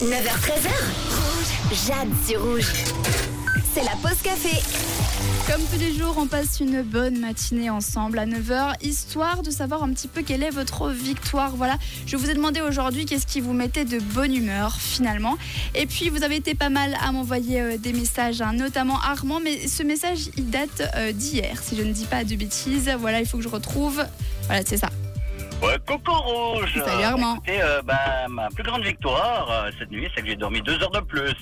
9h13h. Rouge. Jade sur rouge. C'est la pause café. Comme tous les jours, on passe une bonne matinée ensemble à 9h, histoire de savoir un petit peu quelle est votre victoire. Voilà, je vous ai demandé aujourd'hui qu'est-ce qui vous mettait de bonne humeur finalement. Et puis, vous avez été pas mal à m'envoyer euh, des messages, hein, notamment Armand, mais ce message, il date euh, d'hier, si je ne dis pas de bêtises. Voilà, il faut que je retrouve. Voilà, c'est ça. Ouais, Coco Rouge Salut, Armand. Écoutez, euh, bah, ma plus grande victoire euh, cette nuit, c'est que j'ai dormi deux heures de plus.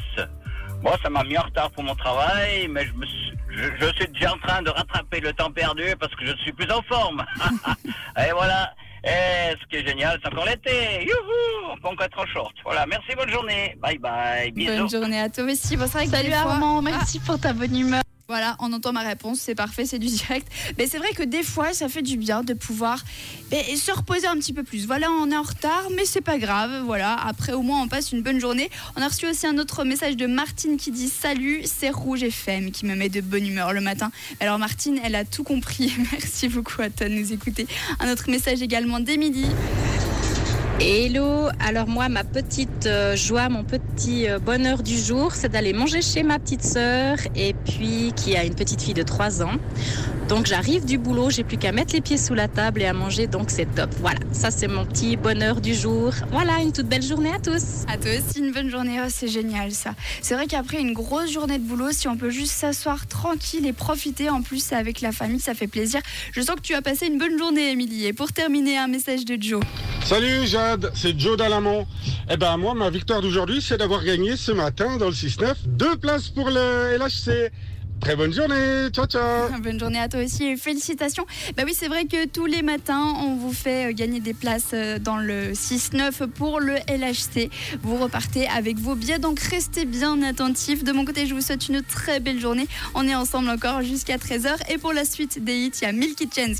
Bon, ça m'a mis en retard pour mon travail, mais je, me suis, je, je suis déjà en train de rattraper le temps perdu parce que je suis plus en forme. Et voilà. Et ce qui est génial, c'est encore l'été. Youhou On être en short. Voilà, merci, bonne journée. Bye bye. Bisous. Bonne journée à toi aussi. Bon, c'est vrai que Salut fois- Armand, merci pour ta bonne humeur. Voilà, on entend ma réponse, c'est parfait, c'est du direct. Mais c'est vrai que des fois, ça fait du bien de pouvoir se reposer un petit peu plus. Voilà, on est en retard, mais c'est pas grave. Voilà, après au moins on passe une bonne journée. On a reçu aussi un autre message de Martine qui dit Salut, c'est Rouge FM qui me met de bonne humeur le matin. Alors Martine, elle a tout compris. Merci beaucoup à toi de nous écouter. Un autre message également d'Émilie. Hello, alors moi ma petite euh, joie, mon petit euh, bonheur du jour, c'est d'aller manger chez ma petite sœur et puis qui a une petite fille de 3 ans. Donc j'arrive du boulot, j'ai plus qu'à mettre les pieds sous la table et à manger, donc c'est top. Voilà, ça c'est mon petit bonheur du jour. Voilà, une toute belle journée à tous. À toi aussi, une bonne journée. Oh, c'est génial ça. C'est vrai qu'après une grosse journée de boulot, si on peut juste s'asseoir tranquille et profiter, en plus avec la famille, ça fait plaisir. Je sens que tu as passé une bonne journée, Émilie. Et pour terminer, un message de Joe. Salut Jade, c'est Joe Dalamont. Eh ben moi, ma victoire d'aujourd'hui, c'est d'avoir gagné ce matin dans le 6-9 deux places pour le LHC. Très bonne journée, ciao ciao Bonne journée à toi aussi et félicitations. Bah oui, c'est vrai que tous les matins, on vous fait euh, gagner des places euh, dans le 6-9 pour le LHC. Vous repartez avec vos billets, donc restez bien attentifs. De mon côté, je vous souhaite une très belle journée. On est ensemble encore jusqu'à 13h. Et pour la suite des hits, il y a Milky Chance.